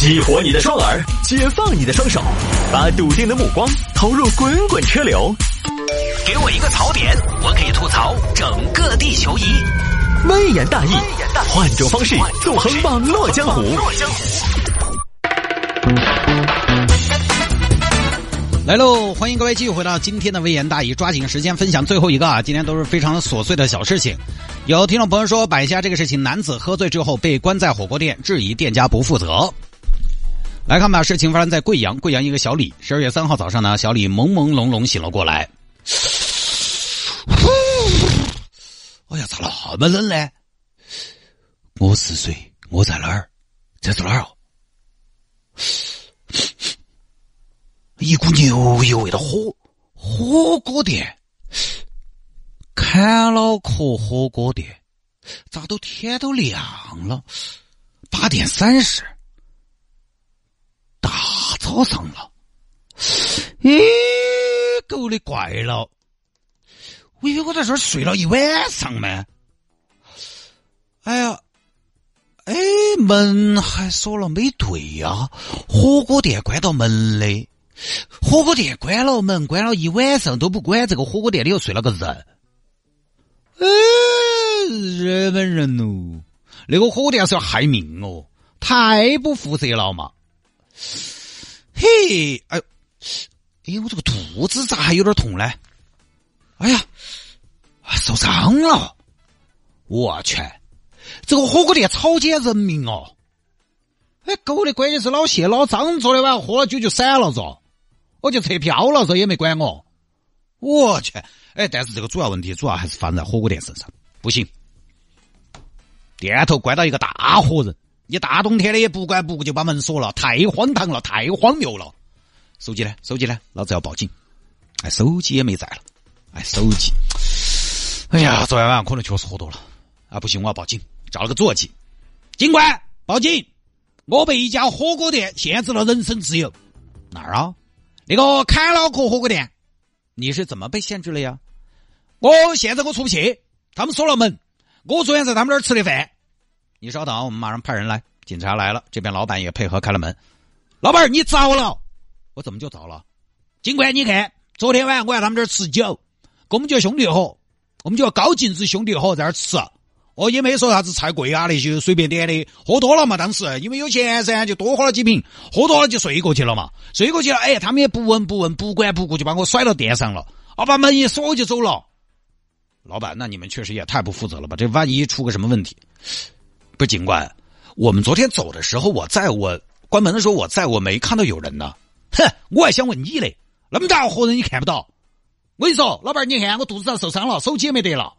激活你的双耳，解放你的双手，把笃定的目光投入滚滚车流。给我一个槽点，我可以吐槽整个地球仪。微言大义，换种方式纵横网络江湖。来喽！欢迎各位继续回到今天的微言大义，抓紧时间分享最后一个啊！今天都是非常琐碎的小事情。有听众朋友说，摆下这个事情：男子喝醉之后被关在火锅店，质疑店家不负责。来看吧，事情发生在贵阳，贵阳一个小李，十二月三号早上呢，小李朦朦胧胧醒了过来。哎呀，咋那么冷呢？我是谁？我在哪儿？这是哪儿哦？一股牛油味的火火锅店，坎脑壳火锅店，咋都天都亮了？八点三十，早上了，咦，狗的怪了！我以为我在这儿睡了一晚上嘛。哎呀，哎，门还锁了没对呀？火锅店关到门的。火锅店关了门，关了一晚上都不管这个火锅店里又睡了个人。哎，日本人哦，那个火锅店是要害命哦，太不负责了嘛！嘿，哎呦，哎，我这个肚子咋还有点痛呢？哎呀，受伤了！我去，这个火锅店草菅人命哦！哎，狗的，关键是老谢老张昨天晚上喝了酒就散了着。我就撤票了，这也没管我。我去，哎，但是这个主要问题主要还是发生在火锅店身上，不行。店头关到一个大活人，你大冬天的也不管不顾就把门锁了，太荒唐了，太荒谬了。手机呢？手机呢？老子要报警。哎，手机也没在了。哎，手机。哎呀，昨天晚上可能确实喝多了。啊，不行，我要报警，找了个座机。警官，报警！我被一家火锅店限制了人身自由。哪儿啊？那个砍脑壳火锅店，你是怎么被限制了呀？我现在我出不去，他们锁了门。我昨天在他们那儿吃的饭。你稍等，我们马上派人来。警察来了，这边老板也配合开了门。老板，你糟了！我怎么就糟了？警官，你看，昨天晚上我在他们这儿吃酒，我们叫兄弟伙，我们叫高净值兄弟伙在那儿吃。哦，也没说啥子菜贵啊那些，随便点的。喝多了嘛，当时因为有钱噻，就多喝了几瓶。喝多了就睡过去了嘛，睡过去了。哎，他们也不闻不问，不管不顾，就把我甩到店上了。啊，把门一锁就走了。老板，那你们确实也太不负责了吧？这万一出个什么问题？不是警官，我们昨天走的时候，我在我关门的时候，我在我没看到有人呢。哼，我还想问你嘞，那么大个活人你看不到？我跟你说，老板，你看我肚子上受伤了，手机也没得了，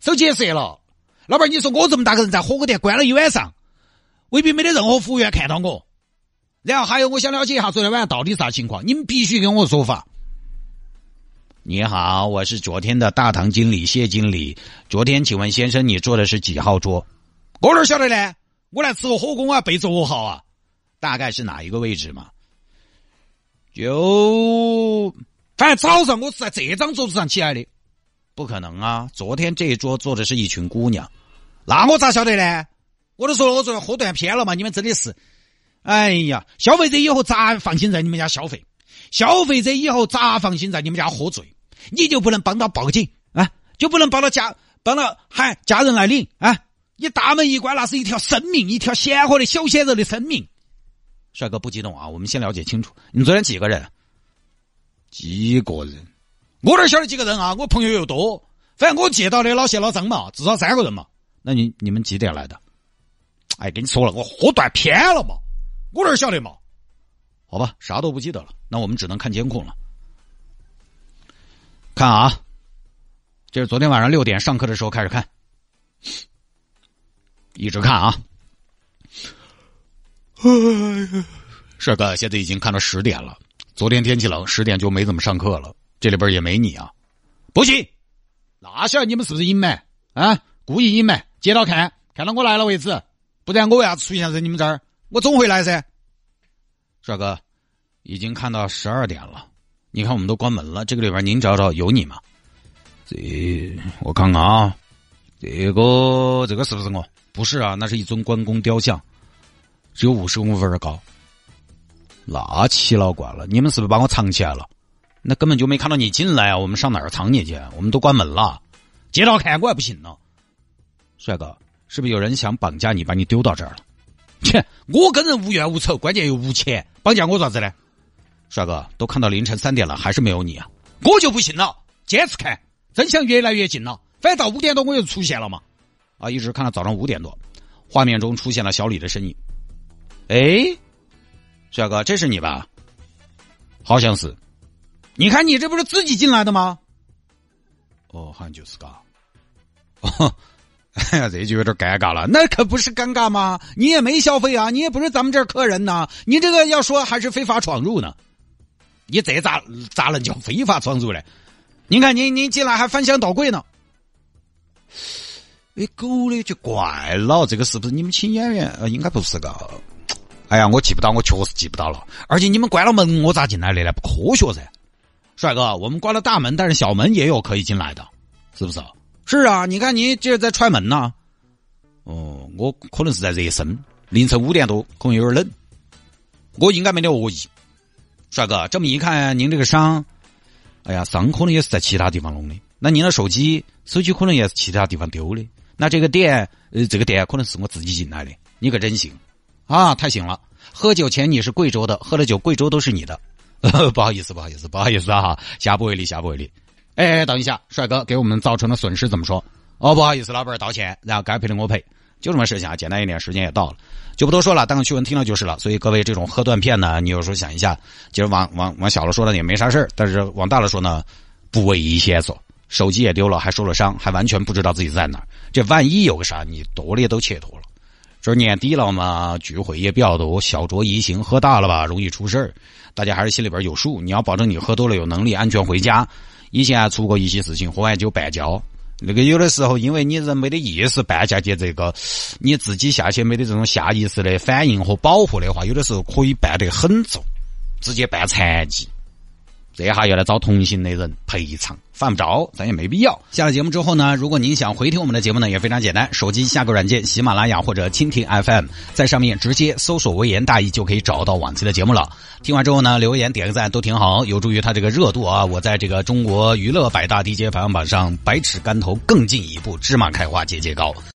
手机也折了。老板，你说我这么大个人在火锅店关了一晚上，未必没得任何服务员看到我。然后还有，我想了解一下昨天晚上到底啥情况，你们必须给我说法。你好，我是昨天的大堂经理谢经理。昨天，请问先生，你坐的是几号桌？我哪晓得呢？我来吃个火锅，我要背座号啊。大概是哪一个位置嘛？就反正早上我是在这张桌子上起来的。不可能啊！昨天这一桌坐的是一群姑娘，那我咋晓得呢？我都说了，我昨天喝断片了嘛！你们真的是，哎呀，消费者以后咋放心在你们家消费？消费者以后咋放心在你们家喝醉？你就不能帮到报警啊？就不能帮到家帮到喊家人来领啊？你大门一关，那是一条生命，一条鲜活的小鲜肉的生命。帅哥不激动啊！我们先了解清楚，你昨天几个人？几个人？我哪晓得几个人啊？我朋友又多，反正我见到的老谢老张嘛，至少三个人嘛。那你你们几点来的？哎，跟你说了，我喝断片了嘛，我哪晓得嘛？好吧，啥都不记得了，那我们只能看监控了。看啊，这是昨天晚上六点上课的时候开始看，一直看啊。帅哥，现在已经看到十点了。昨天天气冷，十点就没怎么上课了。这里边也没你啊，不行，那晓得你们是不是隐瞒啊？故意隐瞒，接到看，看到我来了为止，不然我为啥出现在你们这儿？我总会来噻。帅哥，已经看到十二点了，你看我们都关门了，这个里边您找找有你吗？这我看看啊，这个这个是不是我？不是啊，那是一尊关公雕像。只有五十公分高。那奇了怪了，你们是不是把我藏起来了？那根本就没看到你进来啊！我们上哪儿藏你去？我们都关门了，街道看我还不行呢。帅哥，是不是有人想绑架你，把你丢到这儿了？切，我跟人无怨无仇，关键又无钱，绑架我咋子呢？帅哥，都看到凌晨三点了，还是没有你啊？我就不信了，坚持看，真相越来越近了。反正到五点多我就出现了嘛。啊，一直看到早上五点多，画面中出现了小李的身影。哎，帅哥，这是你吧？好像是。你看，你这不是自己进来的吗？哦，好像就是嘎。哦。这就有点尴尬了。那可不是尴尬吗？你也没消费啊，你也不是咱们这儿客人呐。你这个要说还是非法闯入呢。你这咋咋能叫非法闯入嘞？你看，你你进来还翻箱倒柜呢。哎，狗的就怪了，这个是不是你们请演员？呃，应该不是个。哎呀，我记不到，我确实记不到了。而且你们关了门，我咋进来的呢？不科学噻。帅哥，我们关了大门，但是小门也有可以进来的，是不是？是啊，你看你这是在踹门呢。哦，我可能是在热身，凌晨五点多，可能有点冷。我应该没得恶意。帅哥，这么一看，您这个伤，哎呀，伤可能也是在其他地方弄的。那您的手机，手机可能也是其他地方丢的。那这个店，呃，这个店可能是我自己进来的。你可真行啊，太行了！喝酒前你是贵州的，喝了酒贵州都是你的。不好意思，不好意思，不好意思啊，下不为例，下不为例。哎，等一下，帅哥，给我们造成的损失怎么说？哦，不好意思，老板道歉，然后该赔的我赔，就这么事情啊，简单一点，时间也到了，就不多说了，当个趣闻听了就是了。所以各位这种喝断片呢，你有时候想一下，其实往往往小了说呢也没啥事，但是往大了说呢，不危险说，手机也丢了，还受了伤，还完全不知道自己在哪儿，这万一有个啥，你多的都切脱了。这年底了嘛，聚会也比较多，小酌怡情，喝大了吧容易出事儿，大家还是心里边有数，你要保证你喝多了有能力安全回家。以前还出过一些事情，喝完酒绊跤，那个有的时候因为你人没得意识绊下去，这个你自己下去没得这种下意识的反应和保护的话，有的时候可以绊得很重，直接绊残疾。这下又来找同行的人赔偿，犯不着，咱也没必要。下了节目之后呢，如果您想回听我们的节目呢，也非常简单，手机下个软件，喜马拉雅或者蜻蜓 FM，在上面直接搜索“微言大义”就可以找到往期的节目了。听完之后呢，留言点个赞都挺好，有助于他这个热度啊。我在这个中国娱乐百大 DJ 排行榜上百尺竿头更进一步，芝麻开花节节高。